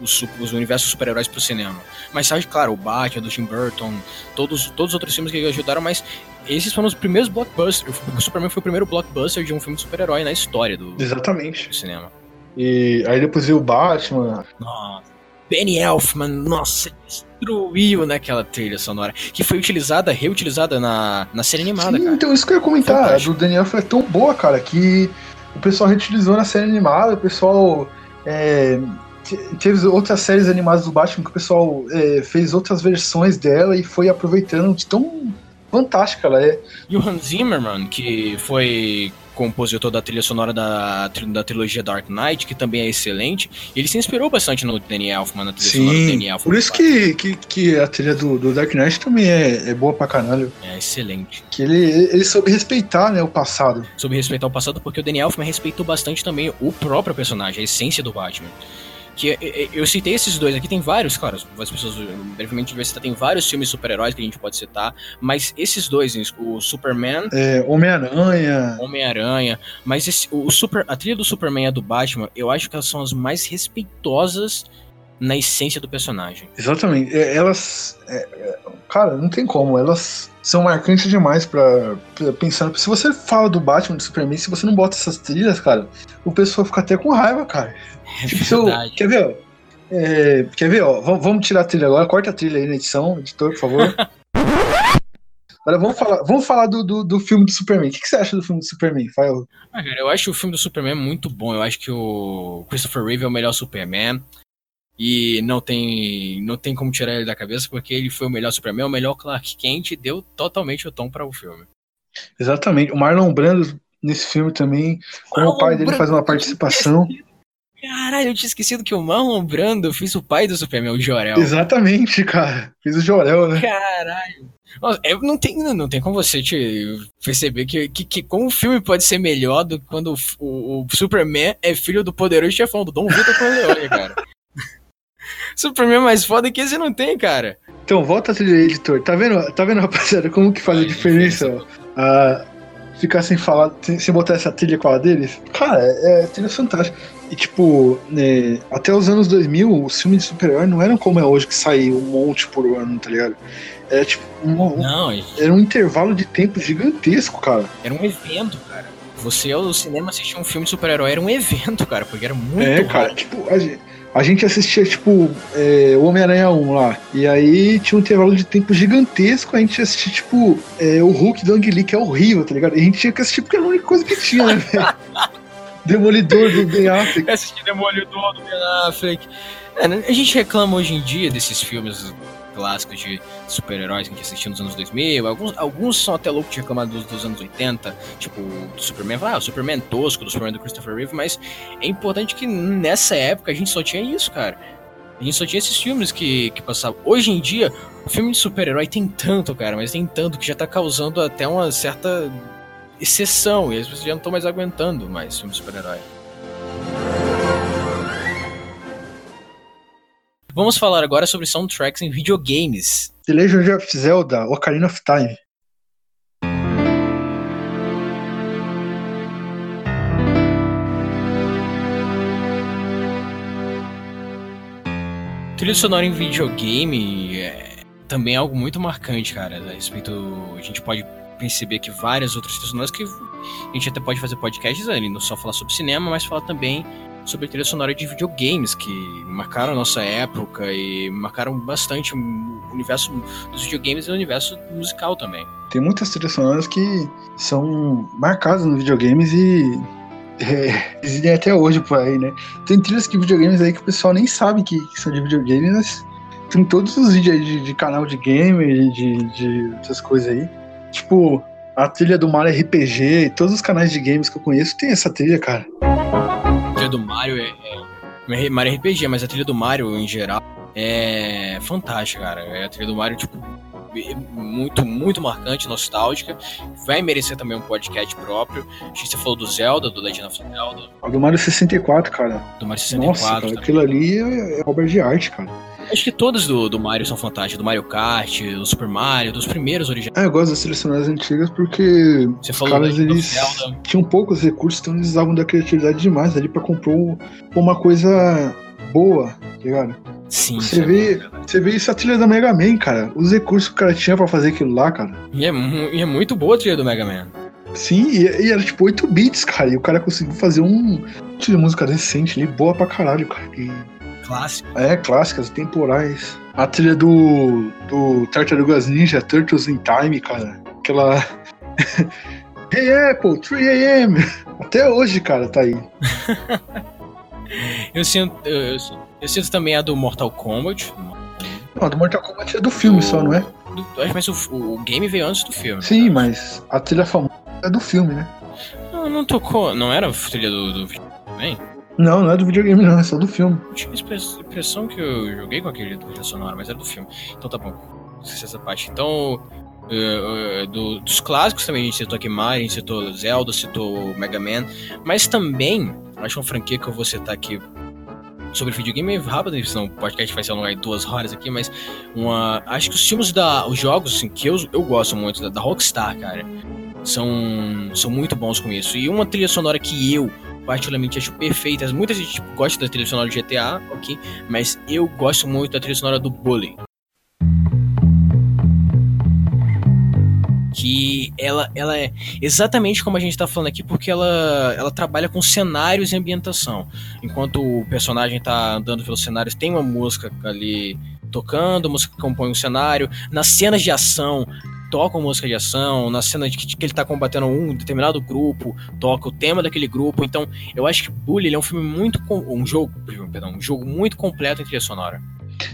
os, os universos super-heróis pro cinema. Mas sabe, claro, o Batman, do Tim Burton, todos, todos os outros filmes que ajudaram, mas esses foram os primeiros blockbusters. O Superman foi o primeiro blockbuster de um filme de super-herói na história do, Exatamente. do cinema. E aí depois veio o Batman. Nossa. Benny Elfman, nossa, destruiu naquela trilha sonora, que foi utilizada, reutilizada na, na série animada, Sim. Então, isso que eu ia comentar, Fantástico. a do Daniel foi tão boa, cara, que o pessoal reutilizou na série animada, o pessoal é, teve outras séries animadas do Batman que o pessoal é, fez outras versões dela e foi aproveitando de tão fantástica ela é. E o Hans Zimmerman, que foi compositor da trilha sonora da, da trilogia Dark Knight, que também é excelente, ele se inspirou bastante no Danny Elfman, na trilha Sim, sonora do Danny Elfman. Por isso que, que, que, a trilha do, do Dark Knight também é, é boa pra caralho. É excelente. Que ele, ele soube respeitar né, o passado. Soube respeitar o passado porque o Danny Elfman respeitou bastante também o próprio personagem, a essência do Batman. Que eu citei esses dois aqui, tem vários, claro, as pessoas brevemente vai citar, tem vários filmes super-heróis que a gente pode citar, mas esses dois, o Superman. É, Homem-Aranha. Homem-Aranha. Mas esse, o super, a trilha do Superman e a do Batman, eu acho que elas são as mais respeitosas na essência do personagem. Exatamente. É, elas. É, é, cara, não tem como. Elas são marcantes demais para pensar. Se você fala do Batman, do Superman, se você não bota essas trilhas, cara, o pessoal fica até com raiva, cara. [laughs] É tipo, eu, quer ver? É, quer ver, ó? Vamos tirar a trilha agora, corta a trilha aí na edição, editor, por favor. [laughs] Agora vamos falar, vamos falar do, do, do, filme do Superman. O que, que, você acha do filme do Superman, Fael? Ah, cara, eu acho o filme do Superman muito bom. Eu acho que o Christopher Reeve é o melhor Superman. E não tem, não tem como tirar ele da cabeça, porque ele foi o melhor Superman, o melhor Clark Kent, e deu totalmente o tom para o filme. Exatamente. O Marlon Brando nesse filme também, como Marlon o pai dele Brando, faz uma participação. Caralho, eu tinha esquecido que o Marlon Brando fez o pai do Superman, o Jorel. Exatamente, cara. Fez o Jorel, né? Caralho. Nossa, eu não tem, não tem como você te perceber que, que, que como o filme pode ser melhor do que quando o, o, o Superman é filho do poderoso chefão, do Dom Vitor Corleone, cara. Superman mais foda que esse não tem, cara. Então, volta a trilha editor. Tá vendo, tá vendo, rapaziada, como que faz a diferença, ó? Ah, ficar sem falar, sem, sem, botar essa trilha com a deles? Cara, é, é trilha fantástica. E, tipo, é, até os anos 2000, os filmes de super-herói não eram como é hoje, que saiu um monte por ano, tá ligado? Era, tipo, um, não, era um intervalo de tempo gigantesco, cara. Era um evento, cara. Você ao cinema assistir um filme de super-herói era um evento, cara, porque era muito. É, cara, tipo, a gente, a gente assistia, tipo, é, o Homem-Aranha 1 lá. E aí tinha um intervalo de tempo gigantesco. A gente assistia, tipo, é, o Hulk do Ang Lee, que é horrível, tá ligado? E a gente tinha que assistir porque era a única coisa que tinha, né, velho? [laughs] Demolidor do Ben Affleck. Assistir Demolidor do Ben Affleck. É, a gente reclama hoje em dia desses filmes clássicos de super-heróis que a gente assistiu nos anos 2000. Alguns, alguns são até loucos de reclamar dos, dos anos 80, tipo do Superman. Ah, o Superman tosco, do Superman do Christopher Reeve, mas é importante que nessa época a gente só tinha isso, cara. A gente só tinha esses filmes que, que passavam. Hoje em dia, o filme de super-herói tem tanto, cara, mas tem tanto que já tá causando até uma certa exceção. E as pessoas já não estão mais aguentando mais filme de super-herói. Vamos falar agora sobre soundtracks em videogames. The Legend of Zelda, Ocarina of Time. Trilha sonora em videogame é também é algo muito marcante, cara. A respeito, a gente pode perceber que várias outras trilhas sonoras que a gente até pode fazer podcasts ali, não só falar sobre cinema, mas falar também sobre trilha sonora de videogames que marcaram a nossa época e marcaram bastante o universo dos videogames e o universo musical também. Tem muitas trilhas sonoras que são marcadas nos videogames e é, existem até hoje por aí, né? Tem trilhas de videogames aí que o pessoal nem sabe que, que são de videogames, mas tem todos os vídeos de, de canal de game, de, de outras coisas aí. Tipo, a trilha do Mario RPG, todos os canais de games que eu conheço tem essa trilha, cara trilha do Mario é, é, Mario RPG, mas a trilha do Mario em geral é fantástica, cara. É a trilha do Mario, tipo, é muito, muito marcante, nostálgica. Vai merecer também um podcast próprio. A gente falou do Zelda, do Legend of Zelda. Do Mario 64, cara. Do Mario 64. Nossa, cara, aquilo ali é, é obra de arte, cara. Acho que todas do, do Mario são fantásticas. Do Mario Kart, do Super Mario, dos primeiros originais. É, eu gosto das selecionadas antigas porque Você os caras eles tinham poucos recursos, então eles usavam da criatividade demais ali pra comprar uma coisa boa, tá ligado? Sim, você é vê, você vê isso a trilha da Mega Man, cara. Os recursos que o cara tinha pra fazer aquilo lá, cara. E é, e é muito boa a trilha do Mega Man. Sim, e, e, era tipo 8 bits, cara. E o cara conseguiu fazer um. Trilha de música decente ali, boa pra caralho, cara. E Clássico. É, clássicas, temporais. A trilha do, do Tartarugas Ninja, Turtles in Time, cara. Aquela. [laughs] hey Apple, 3 a.m. Até hoje, cara, tá aí. [laughs] eu, sinto, eu, eu, sinto também a do Mortal Kombat. Não, a do Mortal Kombat é do filme do, só, não é? Do, mas o, o, game veio antes do filme. Sim, mas a trilha famosa é do filme, né? Não, não tocou. Não era a trilha do, do filme também? Não, não é do videogame, não, é só do filme. Eu tinha a impressão que eu joguei com aquele trilha sonora, mas era do filme. Então tá bom. Esqueci essa parte. Então, uh, uh, do, dos clássicos também a gente citou aqui Mario, a gente citou Zelda, citou Mega Man, mas também, acho uma franquia que eu vou citar aqui sobre videogame rápido, senão o podcast vai ser alongar em duas horas aqui, mas uma, acho que os filmes da. os jogos assim, que eu, eu gosto muito, da, da Rockstar, cara, são, são muito bons com isso. E uma trilha sonora que eu particularmente acho perfeitas. Muita gente gosta da trilha sonora do GTA, ok? Mas eu gosto muito da trilha sonora do Bully. que ela, ela é exatamente como a gente está falando aqui, porque ela, ela trabalha com cenários e ambientação. Enquanto o personagem está andando pelos cenários, tem uma música ali tocando, música que compõe o cenário. Nas cenas de ação, tocam música de ação, na cena de que, que ele tá combatendo um determinado grupo, toca o tema daquele grupo. Então, eu acho que Bully é um filme muito. um jogo, perdão, um jogo muito completo em trilha sonora.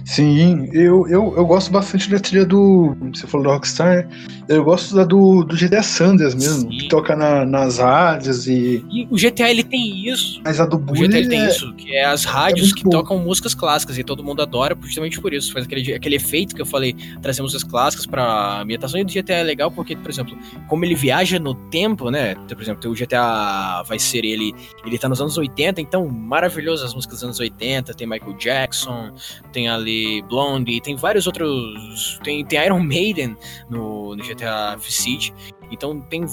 Sim, eu, eu, eu gosto bastante da trilha do. Você falou do Rockstar. Eu gosto da do, do GTA Sanders mesmo, Sim. que toca na, nas rádios e. E o GTA ele tem isso. Mas a do Bully. O GTA ele tem é isso, que é as rádios é que bom. tocam músicas clássicas e todo mundo adora justamente por isso. Faz aquele, aquele efeito que eu falei, trazer músicas clássicas pra ambientação. E o GTA é legal porque, por exemplo, como ele viaja no tempo, né? Por exemplo, o GTA vai ser ele. Ele tá nos anos 80, então maravilhoso as músicas dos anos 80. Tem Michael Jackson, tem ali Blondie, tem vários outros. Tem, tem Iron Maiden no, no GTA City. Então tem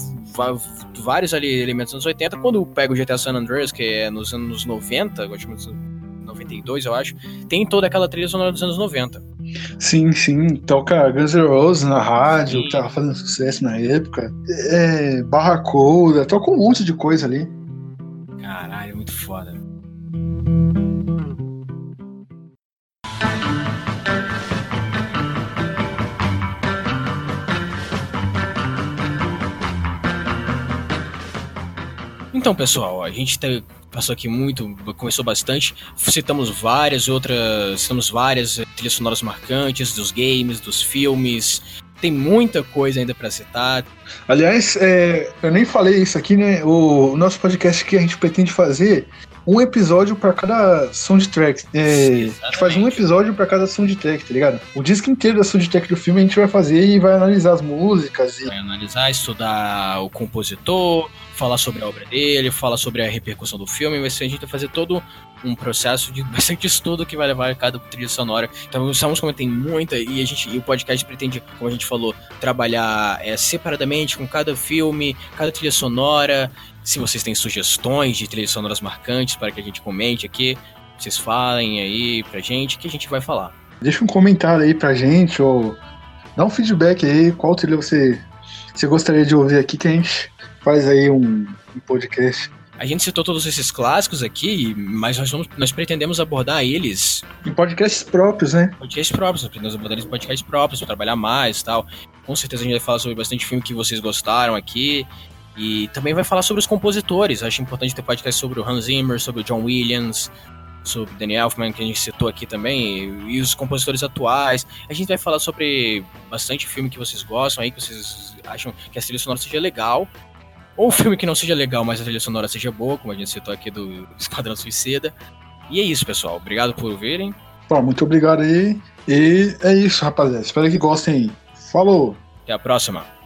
vários ali elementos dos anos 80. Quando pega o GTA San Andreas, que é nos anos 90, 92 eu acho, tem toda aquela trilha sonora dos anos 90. Sim, sim. Toca Guns N' Roses na rádio, sim. que tava fazendo sucesso na época. É, Barracuda, toca um monte de coisa ali. Caralho, muito foda. Então, pessoal, a gente tá, passou aqui muito, começou bastante, citamos várias outras, citamos várias trilhas sonoras marcantes dos games, dos filmes, tem muita coisa ainda para citar. Aliás, é, eu nem falei isso aqui, né? O nosso podcast que a gente pretende fazer um episódio para cada soundtrack. É, a gente faz um episódio para cada soundtrack, tá ligado? O disco inteiro da soundtrack do filme a gente vai fazer e vai analisar as músicas. E... Vai analisar, estudar o compositor, falar sobre a obra dele, falar sobre a repercussão do filme, vai ser a gente vai fazer todo um processo de [laughs] bastante estudo que vai levar a cada trilha sonora. Então, estamos como tem muita e a gente e o podcast pretende, como a gente falou, trabalhar é, separadamente com cada filme, cada trilha sonora. Se vocês têm sugestões de trilhas sonoras marcantes para que a gente comente aqui, vocês falem aí pra gente que a gente vai falar. Deixa um comentário aí pra gente ou dá um feedback aí, qual trilha você, você gostaria de ouvir aqui que a gente faz aí um, um podcast. A gente citou todos esses clássicos aqui, mas nós, vamos, nós pretendemos abordar eles. Em podcasts próprios, né? Podcasts próprios, nós pretendemos abordar eles em podcasts próprios, para trabalhar mais e tal. Com certeza a gente vai falar sobre bastante filme que vocês gostaram aqui. E também vai falar sobre os compositores. Acho importante ter podcast sobre o Hans Zimmer, sobre o John Williams, sobre o Danny Elfman, que a gente citou aqui também, e os compositores atuais. A gente vai falar sobre bastante filme que vocês gostam aí, que vocês acham que a trilha sonora seja legal. Ou um filme que não seja legal, mas a trilha sonora seja boa, como a gente citou aqui do Esquadrão Suicida. E é isso, pessoal. Obrigado por verem. Bom, muito obrigado aí. E é isso, rapaziada. Espero que gostem. Falou! Até a próxima.